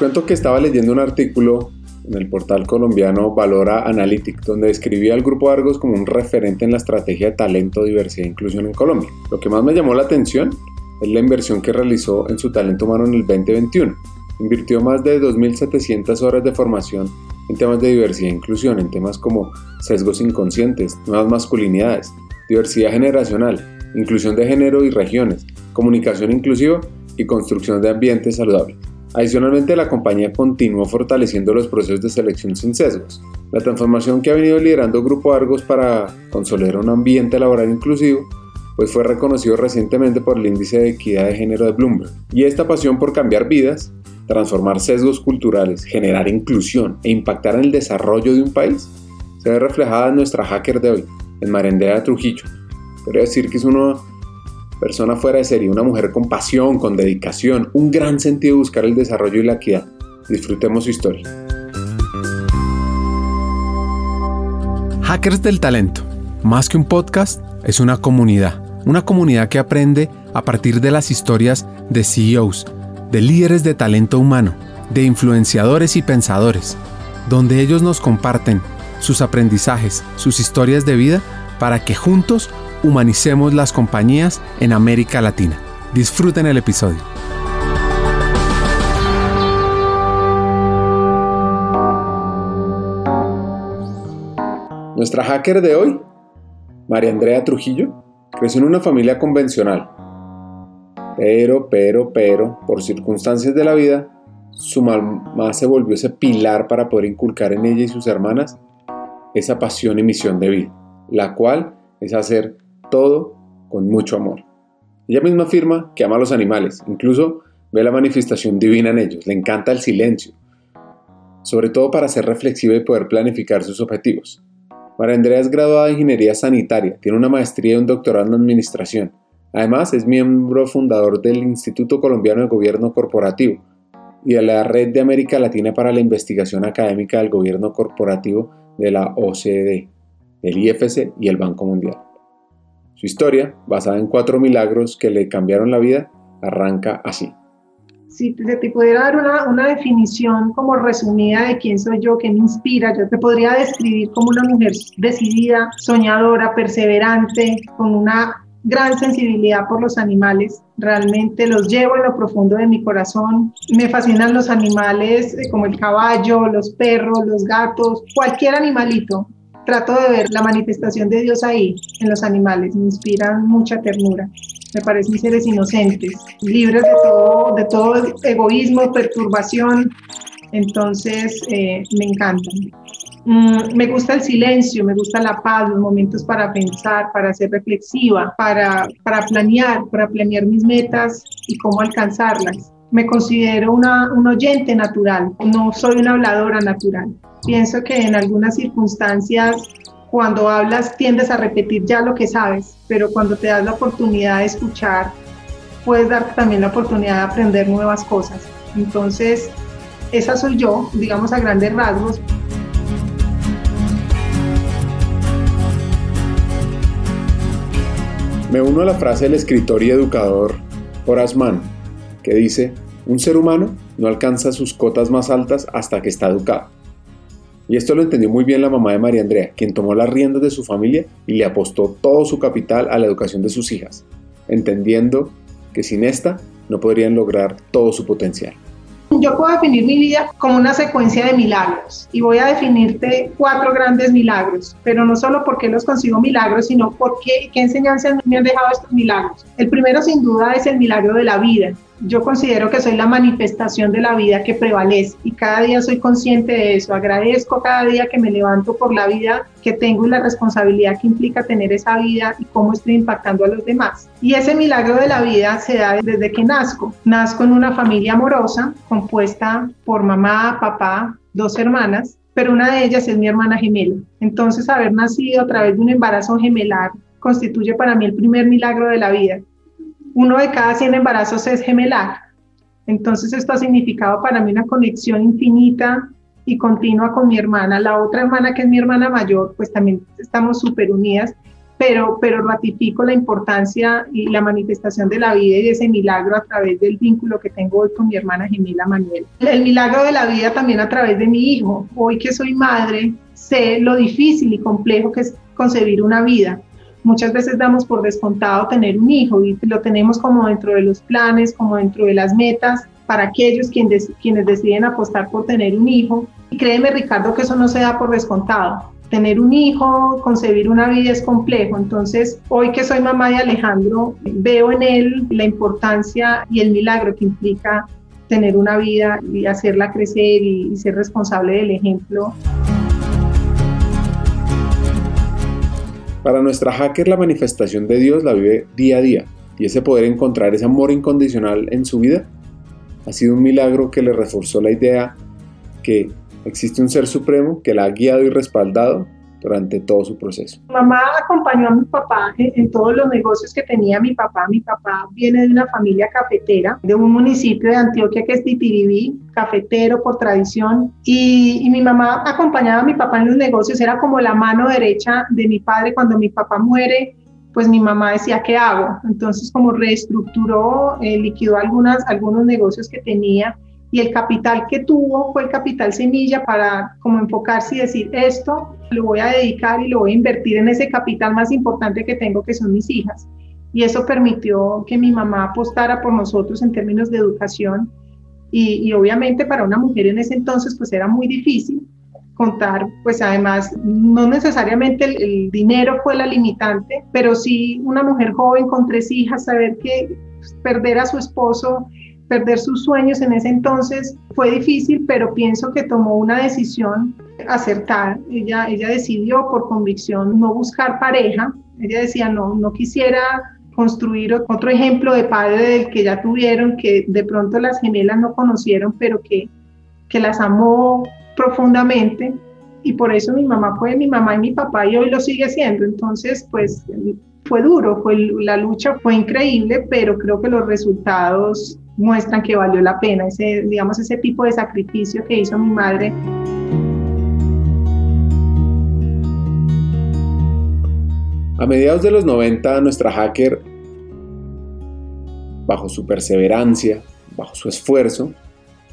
cuento que estaba leyendo un artículo en el portal colombiano Valora Analytics, donde describía al Grupo Argos como un referente en la estrategia de talento, diversidad e inclusión en Colombia. Lo que más me llamó la atención es la inversión que realizó en su talento humano en el 2021. Invirtió más de 2.700 horas de formación en temas de diversidad e inclusión, en temas como sesgos inconscientes, nuevas masculinidades, diversidad generacional, inclusión de género y regiones, comunicación inclusiva y construcción de ambientes saludables. Adicionalmente, la compañía continuó fortaleciendo los procesos de selección sin sesgos. La transformación que ha venido liderando Grupo Argos para consolidar un ambiente laboral inclusivo pues fue reconocido recientemente por el Índice de Equidad de Género de Bloomberg. Y esta pasión por cambiar vidas, transformar sesgos culturales, generar inclusión e impactar en el desarrollo de un país, se ve reflejada en nuestra hacker de hoy, en Marendera Trujillo. Podría decir que es una persona fuera de serie, una mujer con pasión, con dedicación, un gran sentido de buscar el desarrollo y la equidad. Disfrutemos su historia. Hackers del Talento. Más que un podcast, es una comunidad una comunidad que aprende a partir de las historias de CEOs, de líderes de talento humano, de influenciadores y pensadores, donde ellos nos comparten sus aprendizajes, sus historias de vida, para que juntos humanicemos las compañías en América Latina. Disfruten el episodio. Nuestra hacker de hoy, María Andrea Trujillo, Creció en una familia convencional, pero, pero, pero, por circunstancias de la vida, su mamá se volvió ese pilar para poder inculcar en ella y sus hermanas esa pasión y misión de vida, la cual es hacer todo con mucho amor. Ella misma afirma que ama a los animales, incluso ve la manifestación divina en ellos, le encanta el silencio, sobre todo para ser reflexiva y poder planificar sus objetivos. María Andrea es graduada de Ingeniería Sanitaria, tiene una maestría y un doctorado en Administración. Además, es miembro fundador del Instituto Colombiano de Gobierno Corporativo y de la Red de América Latina para la Investigación Académica del Gobierno Corporativo de la OCDE, del IFC y el Banco Mundial. Su historia, basada en cuatro milagros que le cambiaron la vida, arranca así si te pudiera dar una, una, definición como resumida de quién soy yo, qué me inspira, yo te podría describir como una mujer decidida, soñadora, perseverante, con una gran sensibilidad por los animales. Realmente los llevo en lo profundo de mi corazón. Me fascinan los animales eh, como el caballo, los perros, los gatos, cualquier animalito. Trato de ver la manifestación de Dios ahí, en los animales. Me inspiran mucha ternura me parecen seres inocentes, libres de todo, de todo egoísmo, perturbación, entonces eh, me encantan. Mm, me gusta el silencio, me gusta la paz, los momentos para pensar, para ser reflexiva, para, para planear, para planear mis metas y cómo alcanzarlas. Me considero una, un oyente natural, no soy una habladora natural. Pienso que en algunas circunstancias cuando hablas tiendes a repetir ya lo que sabes, pero cuando te das la oportunidad de escuchar, puedes darte también la oportunidad de aprender nuevas cosas. Entonces, esa soy yo, digamos a grandes rasgos. Me uno a la frase del escritor y educador Horace Mann, que dice, un ser humano no alcanza sus cotas más altas hasta que está educado. Y esto lo entendió muy bien la mamá de María Andrea, quien tomó las riendas de su familia y le apostó todo su capital a la educación de sus hijas, entendiendo que sin esta no podrían lograr todo su potencial. Yo puedo definir mi vida como una secuencia de milagros y voy a definirte cuatro grandes milagros, pero no solo porque los consigo milagros, sino porque qué enseñanzas me han dejado estos milagros. El primero sin duda es el milagro de la vida yo considero que soy la manifestación de la vida que prevalece y cada día soy consciente de eso. Agradezco cada día que me levanto por la vida que tengo y la responsabilidad que implica tener esa vida y cómo estoy impactando a los demás. Y ese milagro de la vida se da desde que nazco. Nazco en una familia amorosa compuesta por mamá, papá, dos hermanas, pero una de ellas es mi hermana gemela. Entonces, haber nacido a través de un embarazo gemelar constituye para mí el primer milagro de la vida uno de cada 100 embarazos es gemelar. Entonces esto ha significado para mí una conexión infinita y continua con mi hermana. La otra hermana, que es mi hermana mayor, pues también estamos súper unidas. pero, pero ratifico la importancia y la manifestación de la vida y de ese milagro a través del vínculo que tengo hoy con mi hermana gemela Manuel. El milagro de la vida también a través de mi hijo. Hoy que soy madre, sé lo difícil y complejo que es concebir una vida. Muchas veces damos por descontado tener un hijo y lo tenemos como dentro de los planes, como dentro de las metas para aquellos quienes, quienes deciden apostar por tener un hijo. Y créeme, Ricardo, que eso no se da por descontado tener un hijo, concebir una vida es complejo. Entonces, hoy que soy mamá de Alejandro, veo en él la importancia y el milagro que implica tener una vida y hacerla crecer y, ser responsable del ejemplo. Para nuestra hacker, la manifestación de Dios la vive día a día y ese poder encontrar ese amor incondicional en su vida ha sido un milagro que le reforzó la idea que Existe un ser supremo que la ha guiado y respaldado durante todo su proceso. Mamá acompañó a mi papá en, todos los negocios que tenía mi papá. Mi papá viene de una familia cafetera, de un municipio de Antioquia que es Titiribí, cafetero por tradición. Y, y, mi mamá acompañaba a mi papá en los negocios, era como la mano derecha de mi padre. Cuando mi papá muere, pues mi mamá decía, ¿qué hago? Entonces como reestructuró, eh, liquidó algunas, algunos negocios que tenía y el capital que tuvo fue el capital semilla para como enfocarse y decir esto lo voy a dedicar y lo voy a invertir en ese capital más importante que tengo que son mis hijas. Y eso permitió que mi mamá apostara por nosotros en términos de educación y, y obviamente para una mujer en ese entonces pues era muy difícil contar, pues además no necesariamente el, el dinero fue la limitante, pero sí una mujer joven con tres hijas, saber que perder a su esposo perder sus sueños en ese entonces fue difícil, pero pienso que tomó una decisión acertada. Ella, ella decidió por convicción no buscar pareja. Ella decía, no, no quisiera construir otro ejemplo de padre del que ya tuvieron, que de pronto las gemelas no conocieron, pero que, que las amó profundamente. Y por eso mi mamá fue mi mamá y mi papá y hoy lo sigue siendo. Entonces, pues fue duro, fue, la lucha fue increíble, pero creo que los resultados muestran que valió la pena ese, digamos, ese tipo de sacrificio que hizo mi madre. A mediados de los 90, nuestra hacker, bajo su perseverancia, bajo su esfuerzo,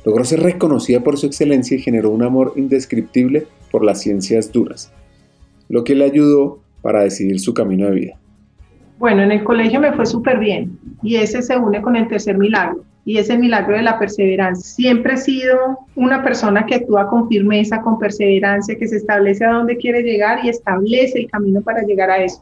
logró ser reconocida por su excelencia y generó un amor indescriptible por las ciencias duras, lo que le ayudó para decidir su camino de vida. Bueno, en el colegio me fue súper bien y ese se une con el tercer milagro y ese milagro de la perseverancia. Siempre he sido una persona que actúa con firmeza, con perseverancia, que se establece a dónde quiere llegar y establece el camino para llegar a eso.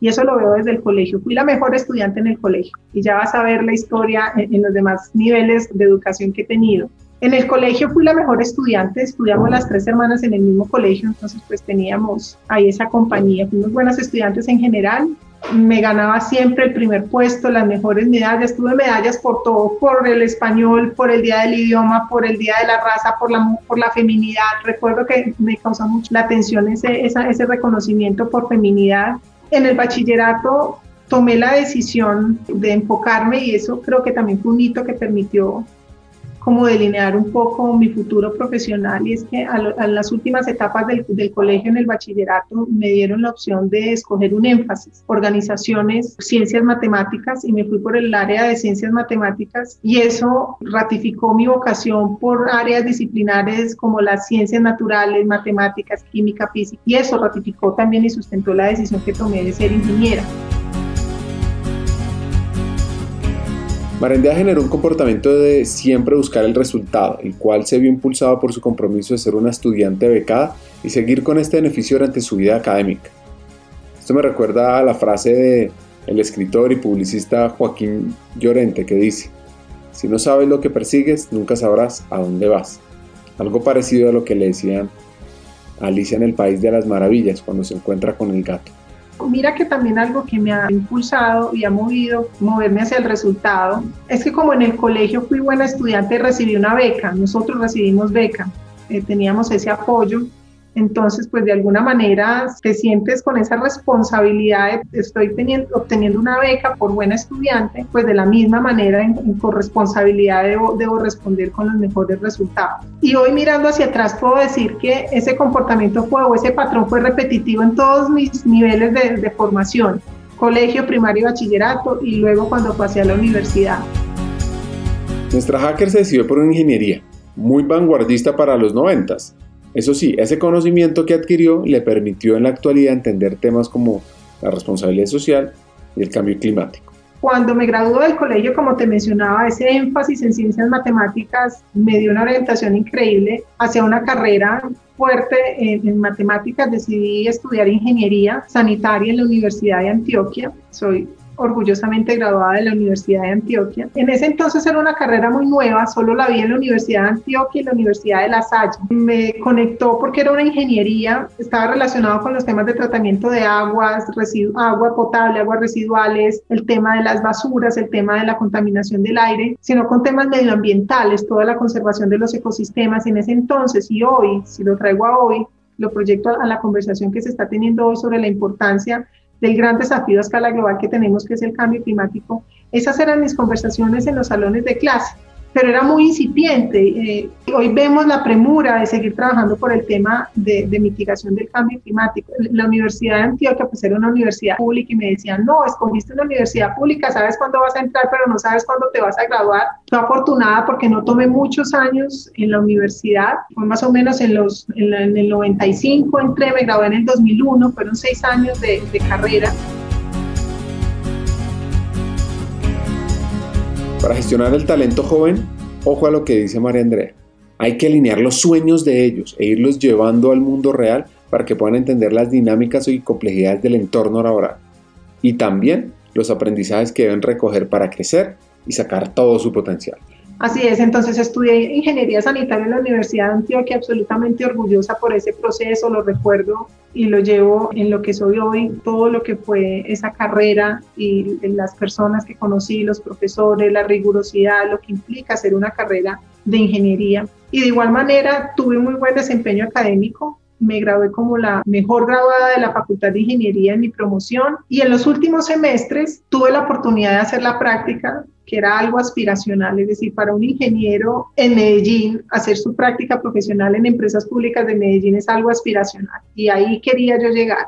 Y eso lo veo desde el colegio. Fui la mejor estudiante en el colegio y ya vas a ver la historia en, los demás niveles de educación que he tenido. En el colegio fui la mejor estudiante, estudiamos las tres hermanas en el mismo colegio, entonces pues teníamos ahí esa compañía, fuimos buenas estudiantes en general, me ganaba siempre el primer puesto, las mejores medallas, tuve medallas por todo, por el español, por el Día del Idioma, por el Día de la Raza, por la, por la feminidad. Recuerdo que me causó mucho la atención ese, ese reconocimiento por feminidad. En el bachillerato tomé la decisión de enfocarme y eso creo que también fue un hito que permitió como delinear un poco mi futuro profesional y es que a, las últimas etapas del, del, colegio en el bachillerato me dieron la opción de escoger un énfasis, organizaciones, ciencias matemáticas y me fui por el área de ciencias matemáticas y eso ratificó mi vocación por áreas disciplinares como las ciencias naturales, matemáticas, química, física y eso ratificó también y sustentó la decisión que tomé de ser ingeniera. Marendea generó un comportamiento de siempre buscar el resultado, el cual se vio impulsado por su compromiso de ser una estudiante becada y seguir con este beneficio durante su vida académica. Esto me recuerda a la frase de el escritor y publicista Joaquín Llorente que dice, si no sabes lo que persigues, nunca sabrás a dónde vas. Algo parecido a lo que le decían Alicia en el País de las Maravillas cuando se encuentra con el gato. Mira que también algo que me ha impulsado y ha movido moverme hacia el resultado es que como en el colegio fui buena estudiante, recibí una beca, nosotros recibimos beca, eh, teníamos ese apoyo Entonces, pues de alguna manera te sientes con esa responsabilidad de estoy teniendo, obteniendo una beca por buena estudiante, pues de la misma manera en, corresponsabilidad debo, debo, responder con los mejores resultados. Y hoy mirando hacia atrás puedo decir que ese comportamiento fue o ese patrón fue repetitivo en todos mis niveles de, de formación, colegio, primario, bachillerato y luego cuando pasé a la universidad. Nuestra hacker se decidió por una ingeniería, muy vanguardista para los noventas eso sí, ese conocimiento que adquirió le permitió en la actualidad entender temas como la responsabilidad social y el cambio climático. Cuando me gradué del colegio, como te mencionaba, ese énfasis en ciencias matemáticas me dio una orientación increíble hacia una carrera fuerte en, en, matemáticas. Decidí estudiar ingeniería sanitaria en la Universidad de Antioquia. Soy orgullosamente graduada de la Universidad de Antioquia. En ese entonces era una carrera muy nueva, solo la vi en la Universidad de Antioquia y la Universidad de La Salle. Me conectó porque era una ingeniería, estaba relacionado con los temas de tratamiento de aguas, agua potable, aguas residuales, el tema de las basuras, el tema de la contaminación del aire, sino con temas medioambientales, toda la conservación de los ecosistemas en ese entonces y hoy, si lo traigo a hoy, lo proyecto a la conversación que se está teniendo hoy sobre la importancia del gran desafío a escala global que tenemos, que es el cambio climático. Esas eran mis conversaciones en los salones de clase pero era muy incipiente. Eh, hoy vemos la premura de seguir trabajando por el tema de, mitigación del cambio climático. La Universidad de Antioquia pues era una universidad pública y me decían, no, escogiste una universidad pública, sabes cuándo vas a entrar, pero no sabes cuándo te vas a graduar. Fui afortunada porque no tomé muchos años en la universidad, fue más o menos en, los, en, el 95 entré, me gradué en el 2001, fueron seis años de, de carrera. Para gestionar el talento joven, ojo a lo que dice María Andrea. Hay que alinear los sueños de ellos e irlos llevando al mundo real para que puedan entender las dinámicas y complejidades del entorno laboral. Y también los aprendizajes que deben recoger para crecer y sacar todo su potencial. Así es, entonces estudié ingeniería sanitaria en la Universidad de Antioquia, absolutamente orgullosa por ese proceso, lo recuerdo y lo llevo en lo que soy hoy, todo lo que fue esa carrera y las personas que conocí, los profesores, la rigurosidad, lo que implica hacer una carrera de ingeniería. Y de igual manera tuve muy buen desempeño académico, me gradué como la mejor graduada de la Facultad de Ingeniería en mi promoción y en los últimos semestres tuve la oportunidad de hacer la práctica que era algo aspiracional, es decir, para un ingeniero en Medellín, hacer su práctica profesional en empresas públicas de Medellín es algo aspiracional y ahí quería yo llegar.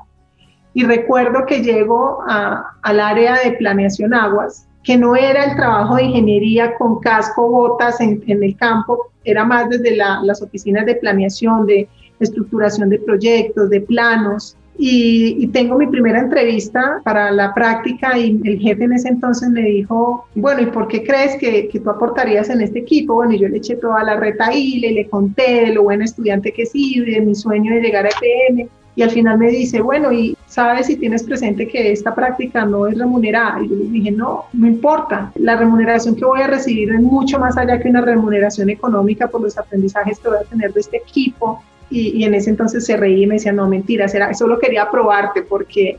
Y recuerdo que llego al área de planeación aguas, que no era el trabajo de ingeniería con casco, botas en, el campo, era más desde las oficinas de planeación, de estructuración de proyectos, de planos, y, tengo mi primera entrevista para la práctica y el jefe en ese entonces me dijo, bueno, ¿y por qué crees que, que tú aportarías en este equipo? Bueno, y yo le eché toda la reta y le conté de lo buen estudiante que sí, de mi sueño de llegar a EPM. Y al final me dice, bueno, ¿y sabes si tienes presente que esta práctica no es remunerada? Y yo le dije, no, no importa. La remuneración que voy a recibir es mucho más allá que una remuneración económica por los aprendizajes que voy a tener de este equipo, y, en ese entonces se reía y me decía, no, mentira, era, solo quería probarte porque,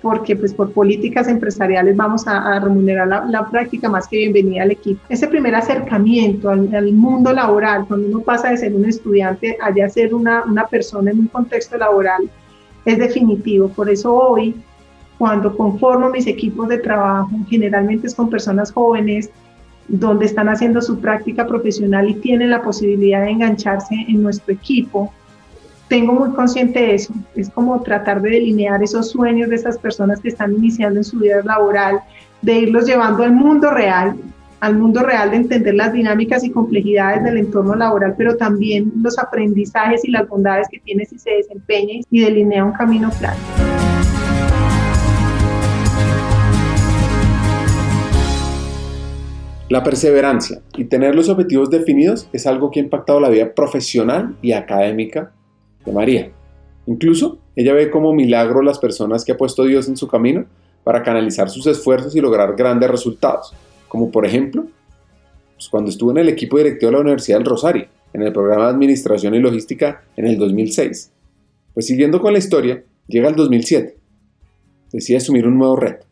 porque pues por políticas empresariales vamos a, remunerar la, práctica más que bienvenida al equipo. Ese primer acercamiento al, mundo laboral, cuando uno pasa de ser un estudiante a ser una, una persona en un contexto laboral, es definitivo. Por eso hoy, cuando conformo mis equipos de trabajo, generalmente es con personas jóvenes, donde están haciendo su práctica profesional y tienen la posibilidad de engancharse en nuestro equipo, tengo muy consciente eso. Es como tratar de delinear esos sueños de esas personas que están iniciando en su vida laboral, de irlos llevando al mundo real, al mundo real de entender las dinámicas y complejidades del entorno laboral, pero también los aprendizajes y las bondades que tiene si se desempeña y delinea un camino claro. La perseverancia y tener los objetivos definidos es algo que ha impactado la vida profesional y académica de María. Incluso ella ve como milagro las personas que ha puesto Dios en su camino para canalizar sus esfuerzos y lograr grandes resultados, como por ejemplo pues cuando estuvo en el equipo directivo de la Universidad del Rosario, en el programa de Administración y Logística en el 2006. Pues siguiendo con la historia, llega el 2007. Decide asumir un nuevo reto,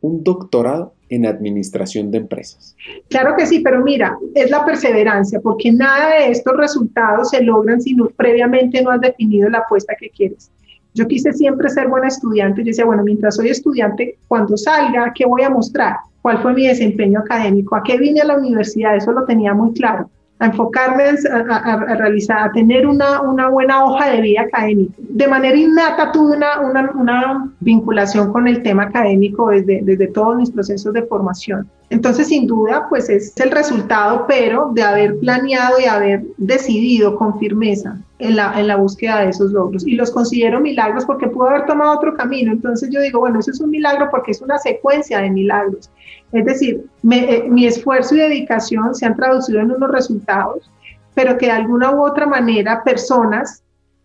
un doctorado en administración de empresas? Claro que sí, pero mira, es la perseverancia, porque nada de estos resultados se logran si no, previamente no has definido la apuesta que quieres. Yo quise siempre ser buena estudiante. Yo decía, bueno, mientras soy estudiante, cuando salga, ¿qué voy a mostrar? ¿Cuál fue mi desempeño académico? ¿A qué vine a la universidad? Eso lo tenía muy claro a enfocarme a, realizar, a tener una, una, buena hoja de vida académica. De manera innata tuve una, una, una vinculación con el tema académico desde, desde todos mis procesos de formación. Entonces, sin duda, pues es el resultado, pero de haber planeado y haber decidido con firmeza en la, en la búsqueda de esos logros. Y los considero milagros porque pudo haber tomado otro camino. Entonces yo digo, bueno, eso es un milagro porque es una secuencia de milagros. Es decir, eh, mi esfuerzo y dedicación se han traducido en unos resultados, pero que de alguna u otra manera personas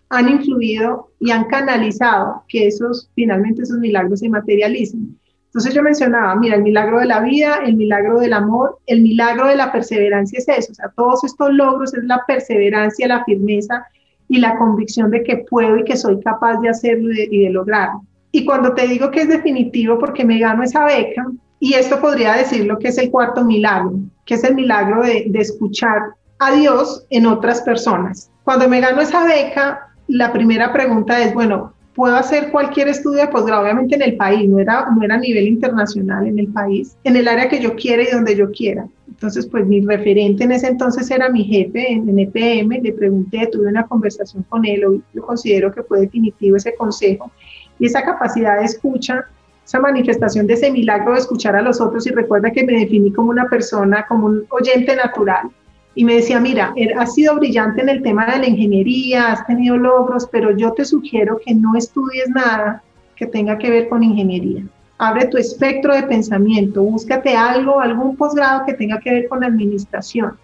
han influido y han canalizado que esos, finalmente esos milagros se materialicen. Entonces yo mencionaba, mira, el milagro de la vida, el milagro del amor, el milagro de la perseverancia es eso, o sea, todos estos logros es la perseverancia, la firmeza y la convicción de que puedo y que soy capaz de hacerlo y de, lograrlo. Y cuando te digo que es definitivo porque me gano esa beca, y esto podría decir lo que es el cuarto milagro, que es el milagro de, de escuchar a Dios en otras personas. Cuando me gano esa beca, la primera pregunta es, bueno, puedo hacer cualquier estudio de posgrado, obviamente en el país, no era, no era a nivel internacional, en el país, en el área que yo quiera y donde yo quiera. Entonces, pues mi referente en ese entonces era mi jefe en, en EPM, le pregunté, tuve una conversación con él, hoy yo considero que fue definitivo ese consejo y esa capacidad de escucha, esa manifestación de ese milagro de escuchar a los otros y recuerda que me definí como una persona, como un oyente natural y me decía, mira, er, has sido brillante en el tema de la ingeniería, has tenido logros, pero yo te sugiero que no estudies nada que tenga que ver con ingeniería. Abre tu espectro de pensamiento, búscate algo, algún posgrado que tenga que ver con administración.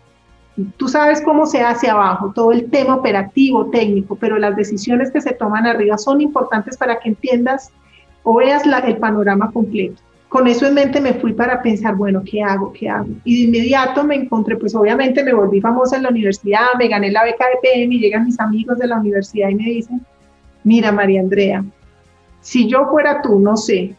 Tú sabes cómo se hace abajo, todo el tema operativo, técnico, pero las decisiones que se toman arriba son importantes para que entiendas o veas el panorama completo con eso en mente me fui para pensar, bueno, ¿qué hago? ¿Qué hago? Y de inmediato me encontré, pues obviamente me volví famosa en la universidad, me gané la beca de PM y llegan mis amigos de la universidad y me dicen, mira María Andrea, si yo fuera tú, no sé,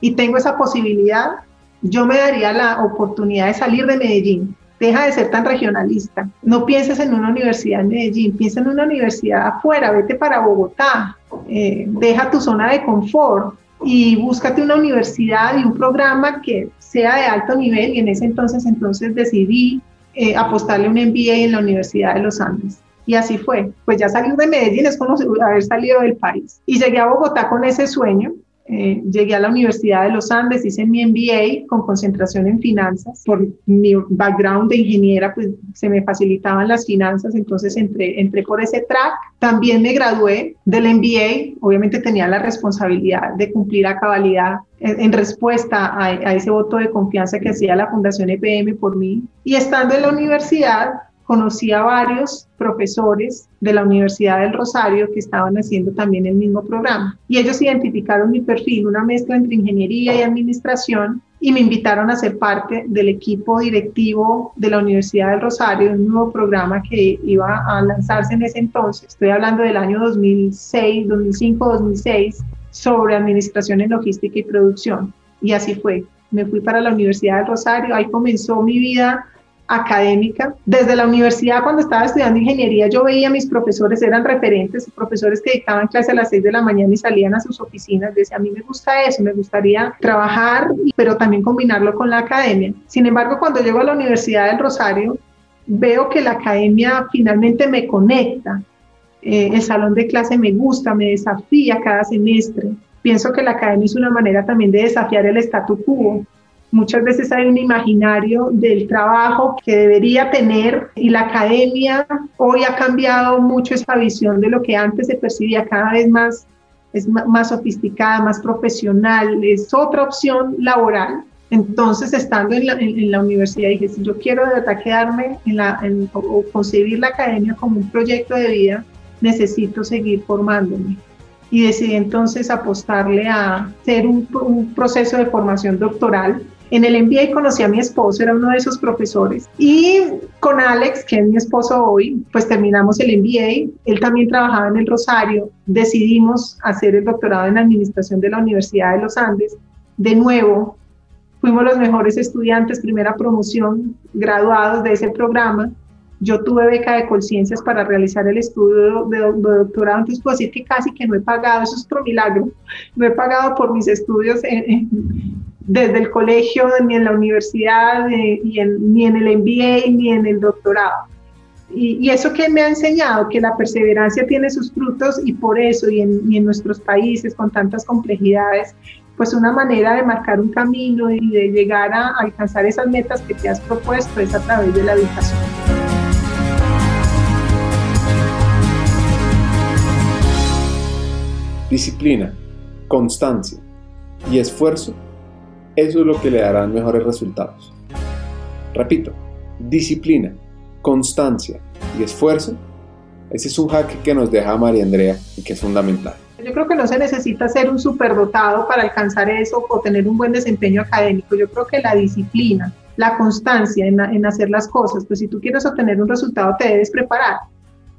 y tengo esa posibilidad, yo me daría la oportunidad de salir de Medellín. Deja de ser tan regionalista. No pienses en una universidad en Medellín, piensa en una universidad afuera, vete para Bogotá, eh, deja tu zona de confort, y búscate una universidad y un programa que sea de alto nivel y en ese entonces entonces decidí eh, apostarle un MBA en la Universidad de los Andes. Y así fue. Pues ya salir de Medellín es como haber salido del país. Y llegué a Bogotá con ese sueño eh, llegué a la Universidad de los Andes, hice mi MBA con concentración en finanzas. Por mi background de ingeniera, pues se me facilitaban las finanzas, entonces entré, entré por ese track. También me gradué del MBA, obviamente tenía la responsabilidad de cumplir a cabalidad en, respuesta a, a ese voto de confianza que hacía la Fundación EPM por mí. Y estando en la universidad, conocí a varios profesores de la Universidad del Rosario que estaban haciendo también el mismo programa. Y ellos identificaron mi perfil, una mezcla entre ingeniería y administración, y me invitaron a ser parte del equipo directivo de la Universidad del Rosario, un nuevo programa que iba a lanzarse en ese entonces. Estoy hablando del año 2006, 2005, 2006, sobre administración en logística y producción. Y así fue. Me fui para la Universidad del Rosario, ahí comenzó mi vida académica. Desde la universidad, cuando estaba estudiando ingeniería, yo veía a mis profesores, eran referentes, profesores que dictaban clase a las 6 de la mañana y salían a sus oficinas. Decía, a mí me gusta eso, me gustaría trabajar, pero también combinarlo con la academia. Sin embargo, cuando llego a la Universidad del Rosario, veo que la academia finalmente me conecta. Eh, el salón de clase me gusta, me desafía cada semestre. Pienso que la academia es una manera también de desafiar el statu quo, Muchas veces hay un imaginario del trabajo que debería tener y la academia hoy ha cambiado mucho esa visión de lo que antes se percibía cada vez más es más sofisticada, más profesional, es otra opción laboral. Entonces, estando en la, en, la universidad, dije, si yo quiero de verdad quedarme en la, o, concebir la academia como un proyecto de vida, necesito seguir formándome. Y decidí entonces apostarle a hacer un, un proceso de formación doctoral en el MBA conocí a mi esposo, era uno de esos profesores. Y con Alex, que es mi esposo hoy, pues terminamos el MBA. Él también trabajaba en el Rosario. Decidimos hacer el doctorado en Administración de la Universidad de los Andes. De nuevo, fuimos los mejores estudiantes, primera promoción, graduados de ese programa. Yo tuve beca de Colciencias para realizar el estudio de, doctorado, entonces puedo decir que casi que no he pagado, eso es otro milagro, no he pagado por mis estudios desde el colegio, ni en la universidad, ni en el MBA, ni en el doctorado. Y, eso que me ha enseñado, que la perseverancia tiene sus frutos y por eso, y en, y en nuestros países con tantas complejidades, pues una manera de marcar un camino y de llegar a alcanzar esas metas que te has propuesto es a través de la educación. Disciplina, constancia y esfuerzo, eso es lo que le darán mejores resultados. Repito, disciplina, constancia y esfuerzo, ese es un hack que nos deja María Andrea y que es fundamental. Yo creo que no se necesita ser un superdotado para alcanzar eso o tener un buen desempeño académico. Yo creo que la disciplina, la constancia en hacer las cosas, pues si tú quieres obtener un resultado te debes preparar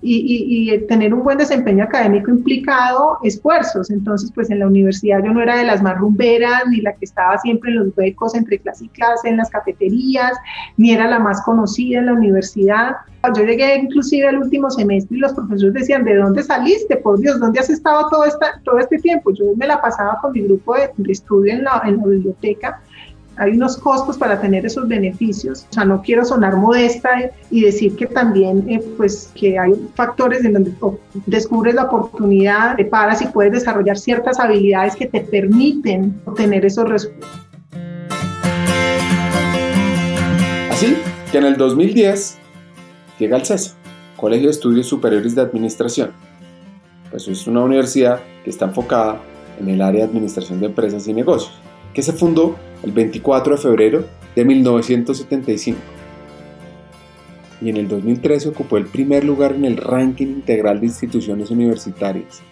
y, tener un buen desempeño académico implicado esfuerzos. Entonces, pues en la universidad yo no era de las más rumberas, ni la que estaba siempre en los huecos entre clase y clase, en las cafeterías, ni era la más conocida en la universidad. Yo llegué inclusive al último semestre y los profesores decían, ¿de dónde saliste? Por Dios, ¿dónde has estado todo, esta, todo este tiempo? Yo me la pasaba con mi grupo de, estudio en la, en la biblioteca hay unos costos para tener esos beneficios. O sea, no quiero sonar modesta y decir que también, eh, pues, que hay factores en donde descubres la oportunidad, te paras y puedes desarrollar ciertas habilidades que te permiten obtener esos resultados. Así que en el 2010 llega al CESA, Colegio de Estudios Superiores de Administración. Pues es una universidad que está enfocada en el área de administración de empresas y negocios que se fundó el 24 de febrero de 1975 y en el 2013 ocupó el primer lugar en el ranking integral de instituciones universitarias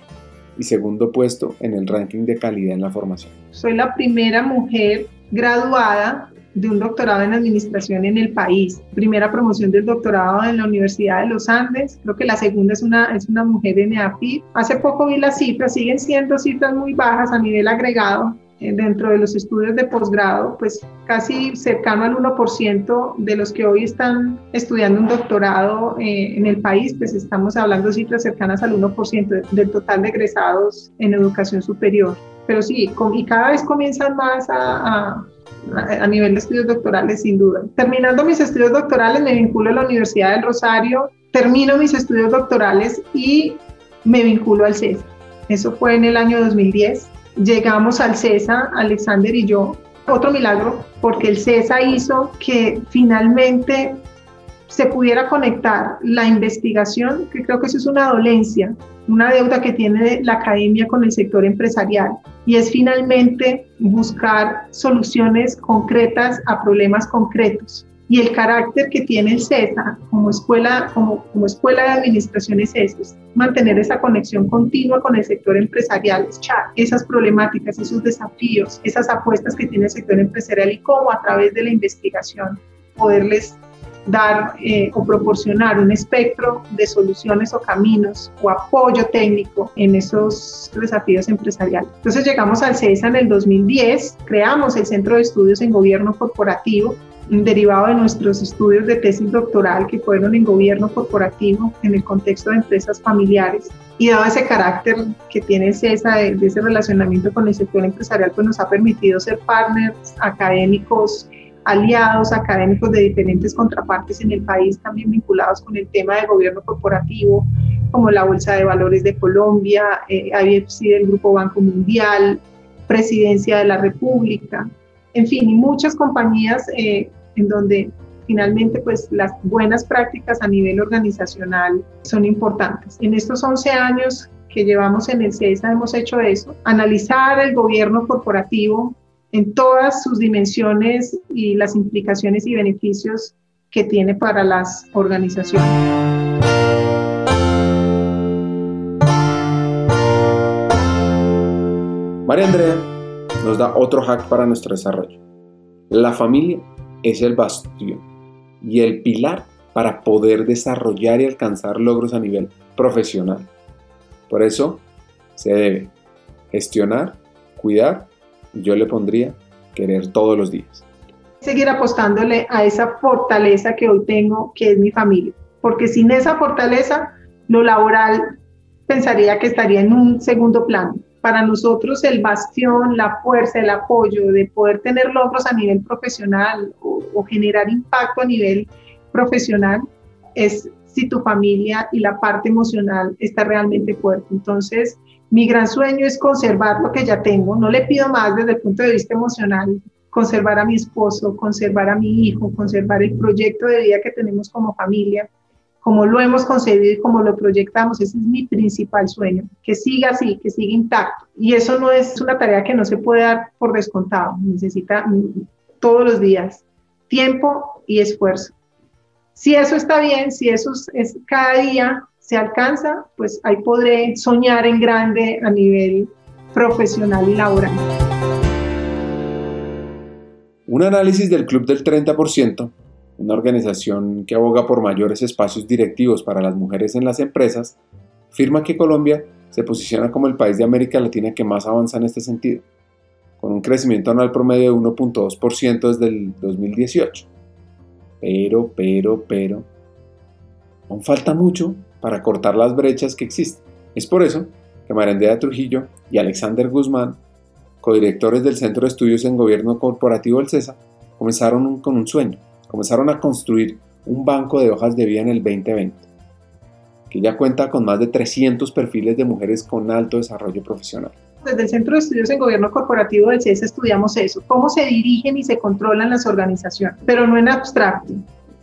y segundo puesto en el ranking de calidad en la formación. Soy la primera mujer graduada de un doctorado en administración en el país. Primera promoción del doctorado en la Universidad de los Andes. Creo que la segunda es una, es una mujer de NEAFID. Hace poco vi las cifras, siguen siendo cifras muy bajas a nivel agregado, dentro de los estudios de posgrado, pues casi cercano al 1% de los que hoy están estudiando un doctorado eh, en el país, pues estamos hablando cifras cercanas al 1% del total de egresados en educación superior. Pero sí, y cada vez comienzan más a, a, a nivel de estudios doctorales, sin duda. Terminando mis estudios doctorales, me vinculo a la Universidad del Rosario, termino mis estudios doctorales y me vinculo al CES. Eso fue en el año 2010 llegamos al CESA, Alexander y yo, otro milagro, porque el CESA hizo que finalmente se pudiera conectar la investigación, que creo que eso es una dolencia, una deuda que tiene la academia con el sector empresarial, y es finalmente buscar soluciones concretas a problemas concretos y el carácter que tiene el CESA como escuela, como, como escuela de administración es eso, mantener esa conexión continua con el sector empresarial, esas problemáticas, esos desafíos, esas apuestas que tiene el sector empresarial y cómo a través de la investigación poderles dar eh, o proporcionar un espectro de soluciones o caminos o apoyo técnico en esos desafíos empresariales. Entonces llegamos al CESA en el 2010, creamos el Centro de Estudios en Gobierno Corporativo derivado de nuestros estudios de tesis doctoral que fueron en gobierno corporativo en el contexto de empresas familiares y dado ese carácter que tiene CESA de, ese relacionamiento con el sector empresarial, pues nos ha permitido ser partners académicos, aliados académicos de diferentes contrapartes en el país, también vinculados con el tema de gobierno corporativo, como la Bolsa de Valores de Colombia, eh, IFC del Grupo Banco Mundial, Presidencia de la República, en fin, y muchas compañías eh, en donde finalmente pues las buenas prácticas a nivel organizacional son importantes. En estos 11 años que llevamos en el CESA hemos hecho eso, analizar el gobierno corporativo en todas sus dimensiones y las implicaciones y beneficios que tiene para las organizaciones. María Andrea nos da otro hack para nuestro desarrollo. La familia es el bastión y el pilar para poder desarrollar y alcanzar logros a nivel profesional. Por eso se debe gestionar, cuidar y yo le pondría querer todos los días. Seguir apostándole a esa fortaleza que hoy tengo, que es mi familia, porque sin esa fortaleza, lo laboral pensaría que estaría en un segundo plano. Para nosotros el bastión, la fuerza, el apoyo de poder tener logros a nivel profesional o, generar impacto a nivel profesional es si tu familia y la parte emocional está realmente fuerte. Entonces, mi gran sueño es conservar lo que ya tengo. No le pido más desde el punto de vista emocional, conservar a mi esposo, conservar a mi hijo, conservar el proyecto de vida que tenemos como familia, como lo hemos concebido y como lo proyectamos. Ese es mi principal sueño, que siga así, que siga intacto. Y eso no es una tarea que no se puede dar por descontado. Necesita todos los días tiempo y esfuerzo. Si eso está bien, si eso es cada día se alcanza, pues ahí podré soñar en grande a nivel profesional y laboral. Un análisis del Club del 30%, una organización que aboga por mayores espacios directivos para las mujeres en las empresas, afirma que Colombia se posiciona como el país de América Latina que más avanza en este sentido, con un crecimiento anual promedio de 1.2% desde el 2018. Pero, pero, pero, aún falta mucho para cortar las brechas que existen. Es por eso que Marendea Trujillo y Alexander Guzmán, codirectores del Centro de Estudios en Gobierno Corporativo del CESA, comenzaron con un sueño, comenzaron a construir un banco de hojas de vida en el 2020, que ya cuenta con más de 300 perfiles de mujeres con alto desarrollo profesional. Desde el Centro de Estudios en Gobierno Corporativo del CESA estudiamos eso, cómo se dirigen y se controlan las organizaciones, pero no en abstracto,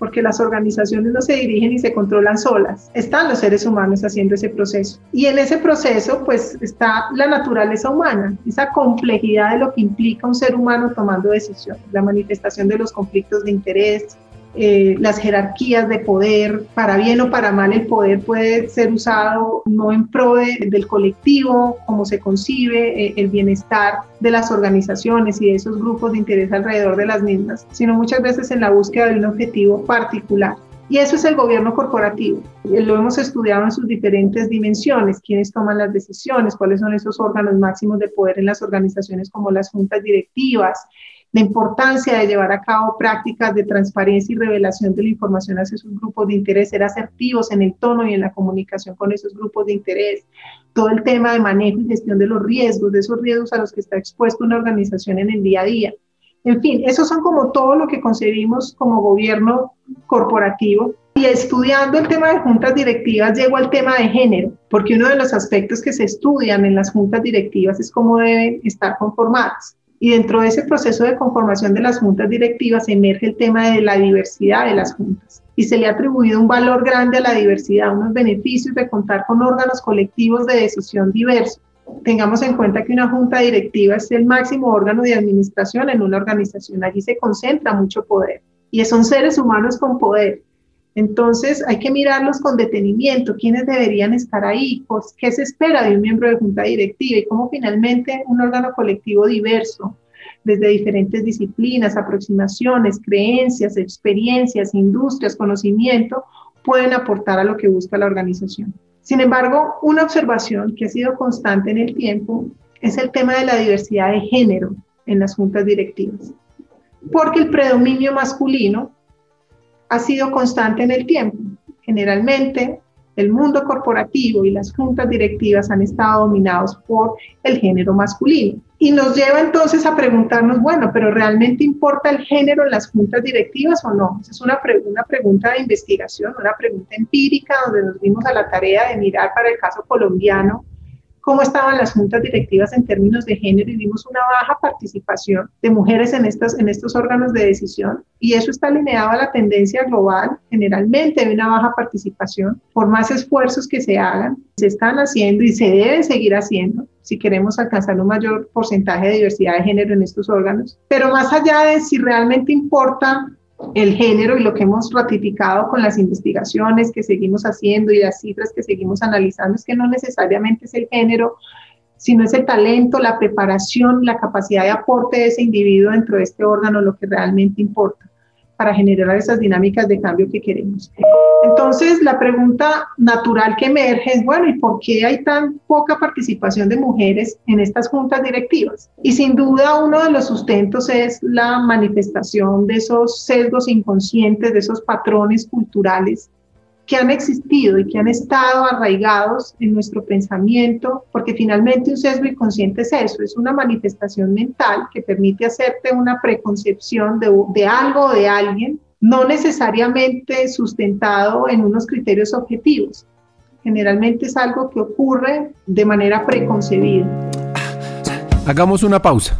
porque las organizaciones no se dirigen y se controlan solas. Están los seres humanos haciendo ese proceso. Y en ese proceso, pues está la naturaleza humana, esa complejidad de lo que implica un ser humano tomando decisiones, la manifestación de los conflictos de interés, eh, las jerarquías de poder, para bien o para mal, el poder puede ser usado no en pro del colectivo, como se concibe eh, el bienestar de las organizaciones y de esos grupos de interés alrededor de las mismas, sino muchas veces en la búsqueda de un objetivo particular. Y eso es el gobierno corporativo. Lo hemos estudiado en sus diferentes dimensiones, quiénes toman las decisiones, cuáles son esos órganos máximos de poder en las organizaciones como las juntas directivas, la importancia de llevar a cabo prácticas de transparencia y revelación de la información hacia esos grupos de interés, ser asertivos en el tono y en la comunicación con esos grupos de interés, todo el tema de manejo y gestión de los riesgos, de esos riesgos a los que está expuesta una organización en el día a día. En fin, esos son como todo lo que concebimos como gobierno corporativo. Y estudiando el tema de juntas directivas, llego al tema de género, porque uno de los aspectos que se estudian en las juntas directivas es cómo deben estar conformadas. Y dentro de ese proceso de conformación de las juntas directivas emerge el tema de la diversidad de las juntas. Y se le ha atribuido un valor grande a la diversidad, unos beneficios de contar con órganos colectivos de decisión diversos. Tengamos en cuenta que una junta directiva es el máximo órgano de administración en una organización. Allí se concentra mucho poder. Y son seres humanos con poder. Entonces hay que mirarlos con detenimiento, quiénes deberían estar ahí, pues, qué se espera de un miembro de junta directiva y cómo finalmente un órgano colectivo diverso, desde diferentes disciplinas, aproximaciones, creencias, experiencias, industrias, conocimiento, pueden aportar a lo que busca la organización. Sin embargo, una observación que ha sido constante en el tiempo es el tema de la diversidad de género en las juntas directivas, porque el predominio masculino ha sido constante en el tiempo. Generalmente, el mundo corporativo y las juntas directivas han estado dominados por el género masculino. Y nos lleva entonces a preguntarnos, bueno, pero ¿realmente importa el género en las juntas directivas o no? Esa es una, una pregunta de investigación, una pregunta empírica, donde nos dimos a la tarea de mirar para el caso colombiano cómo estaban las juntas directivas en términos de género y vimos una baja participación de mujeres en, estas, en estos órganos de decisión y eso está alineado a la tendencia global generalmente de una baja participación por más esfuerzos que se hagan, se están haciendo y se deben seguir haciendo si queremos alcanzar un mayor porcentaje de diversidad de género en estos órganos. Pero más allá de si realmente importa el género y lo que hemos ratificado con las investigaciones que seguimos haciendo y las cifras que seguimos analizando es que no necesariamente es el género, sino es el talento, la preparación, la capacidad de aporte de ese individuo dentro de este órgano lo que realmente importa. Para generar esas dinámicas de cambio que queremos. Entonces, la pregunta natural que emerge es, bueno, ¿y por qué hay tan poca participación de mujeres en estas juntas directivas? Y sin duda uno de los sustentos es la manifestación de esos sesgos inconscientes, de esos patrones culturales que han existido y que han estado arraigados en nuestro pensamiento, porque finalmente un sesgo inconsciente es eso, es una manifestación mental que permite hacerte una preconcepción de, de algo o de alguien, no necesariamente sustentado en unos criterios objetivos. Generalmente es algo que ocurre de manera preconcebida. Hagamos una pausa.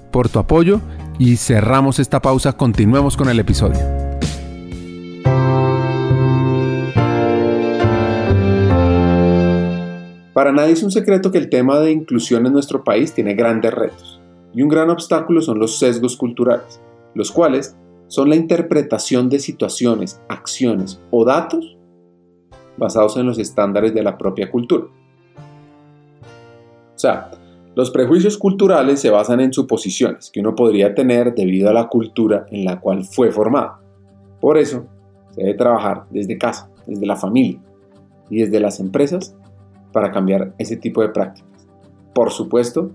por tu apoyo y cerramos esta pausa. Continuemos con el episodio. Para nadie es un secreto que el tema de inclusión en nuestro país tiene grandes retos, y un gran obstáculo son los sesgos culturales, los cuales son la interpretación de situaciones, acciones o datos basados en los estándares de la propia cultura. O sea, los prejuicios culturales se basan en suposiciones que uno podría tener debido a la cultura en la cual fue formado. Por eso, se debe trabajar desde casa, desde la familia y desde las empresas para cambiar ese tipo de prácticas. Por supuesto,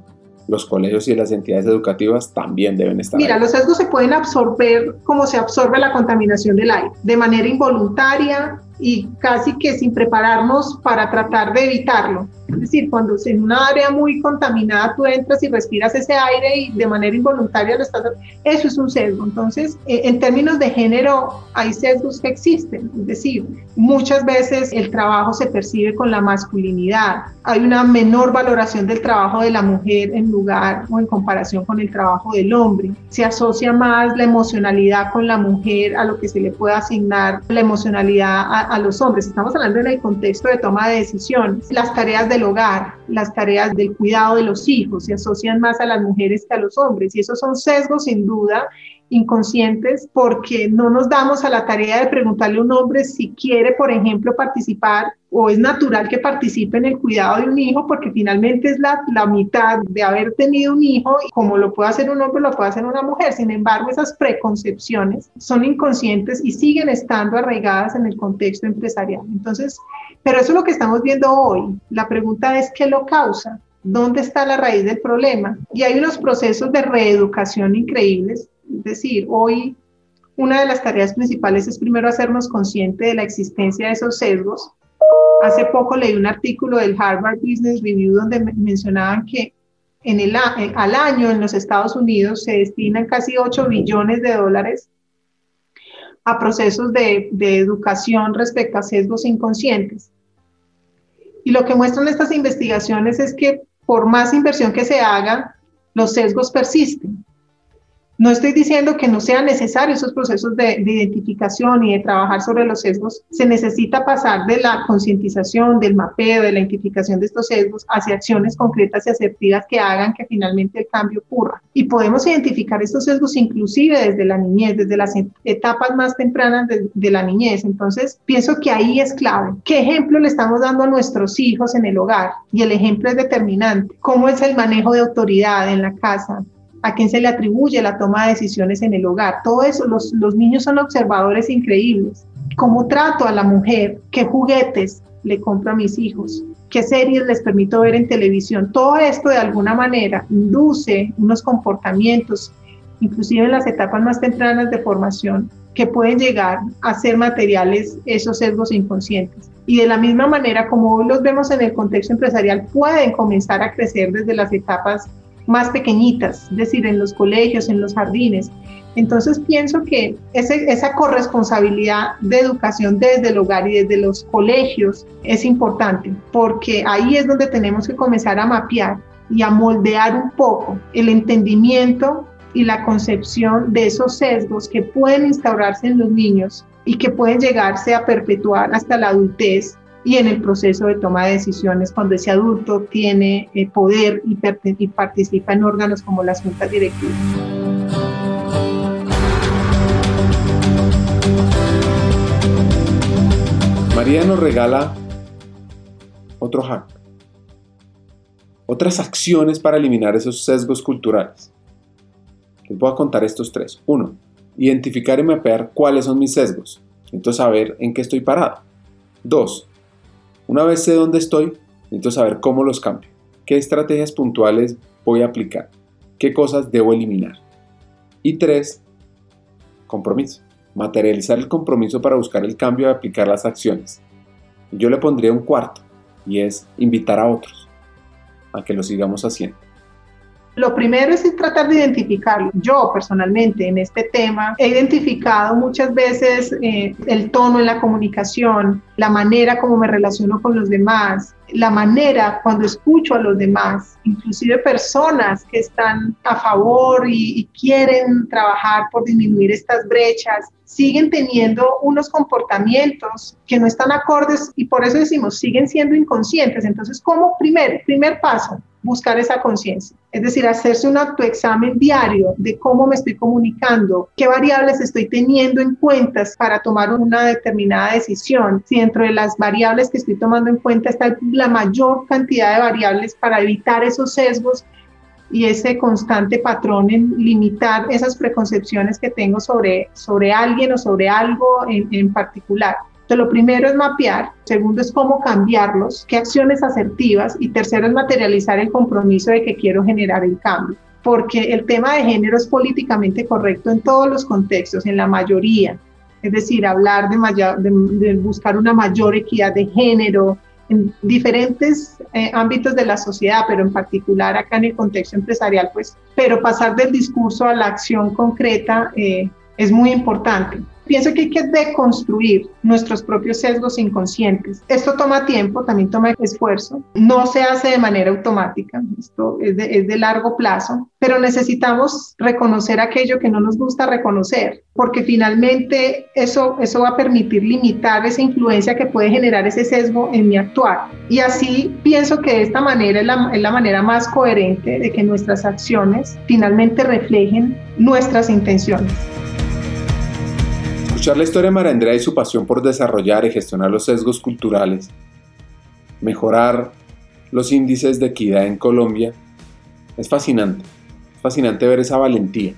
los colegios y las entidades educativas también deben estar. Mira, los sesgos se pueden absorber como se absorbe la contaminación del aire, de manera involuntaria y casi que sin prepararnos para tratar de evitarlo. Es decir, cuando en una área muy contaminada tú entras y respiras ese aire y de manera involuntaria lo estás... Eso es un sesgo. Entonces, eh, en términos de género, hay sesgos que existen. Es decir, muchas veces el trabajo se percibe con la masculinidad. Hay una menor valoración del trabajo de la mujer en lugar o en comparación con el trabajo del hombre. Se asocia más la emocionalidad con la mujer a lo que se le puede asignar la emocionalidad a, a los hombres. Estamos hablando en el contexto de toma de decisiones. Las tareas del hogar, las tareas del cuidado de los hijos se asocian más a las mujeres que a los hombres y esos son sesgos sin duda inconscientes porque no nos damos a la tarea de preguntarle a un hombre si quiere, por ejemplo, participar o es natural que participe en el cuidado de un hijo porque finalmente es la, la mitad de haber tenido un hijo y como lo puede hacer un hombre, lo puede hacer una mujer. Sin embargo, esas preconcepciones son inconscientes y siguen estando arraigadas en el contexto empresarial. Entonces, pero eso es lo que estamos viendo hoy. La pregunta es, ¿qué lo causa? ¿Dónde está la raíz del problema? Y hay unos procesos de reeducación increíbles es decir, hoy una de las tareas principales es primero hacernos consciente de la existencia de esos sesgos. Hace poco leí un artículo del Harvard Business Review donde mencionaban que en el, eh, al año en los Estados Unidos se destinan casi 8 billones de dólares a procesos de, de educación respecto a sesgos inconscientes. Y lo que muestran estas investigaciones es que por más inversión que se haga, los sesgos persisten. No estoy diciendo que no sean necesarios esos procesos de, identificación y de trabajar sobre los sesgos. Se necesita pasar de la concientización, del mapeo, de la identificación de estos sesgos hacia acciones concretas y asertivas que hagan que finalmente el cambio ocurra. Y podemos identificar estos sesgos inclusive desde la niñez, desde las etapas más tempranas de, de la niñez. Entonces, pienso que ahí es clave. ¿Qué ejemplo le estamos dando a nuestros hijos en el hogar? Y el ejemplo es determinante. ¿Cómo es el manejo de autoridad en la casa? A quién se le atribuye la toma de decisiones en el hogar. Todo eso, los, niños son observadores increíbles. ¿Cómo trato a la mujer? ¿Qué juguetes le compro a mis hijos? ¿Qué series les permito ver en televisión? Todo esto de alguna manera induce unos comportamientos, inclusive en las etapas más tempranas de formación, que pueden llegar a ser materiales esos sesgos inconscientes. Y de la misma manera como hoy los vemos en el contexto empresarial, pueden comenzar a crecer desde las etapas más pequeñitas, es decir, en los colegios, en los jardines. Entonces pienso que esa corresponsabilidad de educación desde el hogar y desde los colegios es importante, porque ahí es donde tenemos que comenzar a mapear y a moldear un poco el entendimiento y la concepción de esos sesgos que pueden instaurarse en los niños y que pueden llegarse a perpetuar hasta la adultez y en el proceso de toma de decisiones cuando ese adulto tiene eh, poder y, y participa en órganos como las juntas directivas. María nos regala otro hack, otras acciones para eliminar esos sesgos culturales. Les voy a contar estos tres. Uno, identificar y mapear cuáles son mis sesgos. Necesito saber en qué estoy parado. Dos, una vez sé dónde estoy, necesito saber cómo los cambio. ¿Qué estrategias puntuales voy a aplicar? ¿Qué cosas debo eliminar? Y tres, compromiso. Materializar el compromiso para buscar el cambio y aplicar las acciones. Yo le pondría un cuarto y es invitar a otros a que lo sigamos haciendo. Lo primero es tratar de identificarlo. Yo personalmente en este tema he identificado muchas veces eh, el tono en la comunicación, la manera como me relaciono con los demás, la manera cuando escucho a los demás, inclusive personas que están a favor y, y quieren trabajar por disminuir estas brechas, siguen teniendo unos comportamientos que no están acordes y por eso decimos, siguen siendo inconscientes. Entonces, ¿cómo? Primer, primer paso, buscar esa conciencia. Es decir, hacerse un autoexamen diario de cómo me estoy comunicando, qué variables estoy teniendo en cuenta para tomar una determinada decisión. Si dentro de las variables que estoy tomando en cuenta está la mayor cantidad de variables para evitar esos sesgos y ese constante patrón en limitar esas preconcepciones que tengo sobre, sobre alguien o sobre algo en, en particular. Entonces, lo primero es mapear, segundo es cómo cambiarlos, qué acciones asertivas y tercero es materializar el compromiso de que quiero generar el cambio. Porque el tema de género es políticamente correcto en todos los contextos, en la mayoría. Es decir, hablar de, de, buscar una mayor equidad de género en diferentes eh, ámbitos de la sociedad, pero en particular acá en el contexto empresarial, pues, pero pasar del discurso a la acción concreta eh, es muy importante. Pienso que hay que deconstruir nuestros propios sesgos inconscientes. Esto toma tiempo, también toma esfuerzo. No se hace de manera automática, esto es de, es de largo plazo, pero necesitamos reconocer aquello que no nos gusta reconocer, porque finalmente eso, eso va a permitir limitar esa influencia que puede generar ese sesgo en mi actuar. Y así pienso que de esta manera es la, es la manera más coherente de que nuestras acciones finalmente reflejen nuestras intenciones. Escuchar la historia de María Andrea y su pasión por desarrollar y gestionar los sesgos culturales, mejorar los índices de equidad en Colombia, es fascinante. Es fascinante ver esa valentía.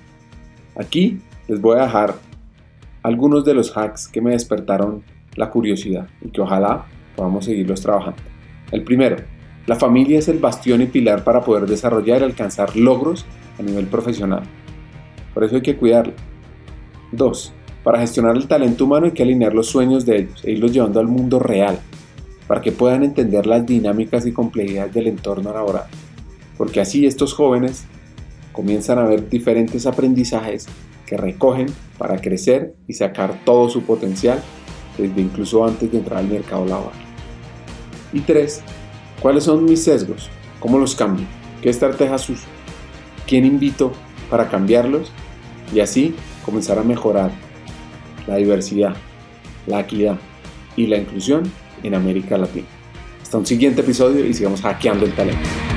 Aquí les voy a dejar algunos de los hacks que me despertaron la curiosidad y que ojalá podamos seguirlos trabajando. El primero, la familia es el bastión y pilar para poder desarrollar y alcanzar logros a nivel profesional. Por eso hay que cuidarlo. Dos, para gestionar el talento humano hay que alinear los sueños de ellos e irlos llevando al mundo real, para que puedan entender las dinámicas y complejidades del entorno laboral. Porque así estos jóvenes comienzan a ver diferentes aprendizajes que recogen para crecer y sacar todo su potencial desde incluso antes de entrar al mercado laboral. Y tres, ¿cuáles son mis sesgos? ¿Cómo los cambio? ¿Qué estrategias uso? ¿Quién invito para cambiarlos? Y así comenzar a mejorar la diversidad, la equidad y la inclusión en América Latina. Hasta un siguiente episodio y sigamos hackeando el talento.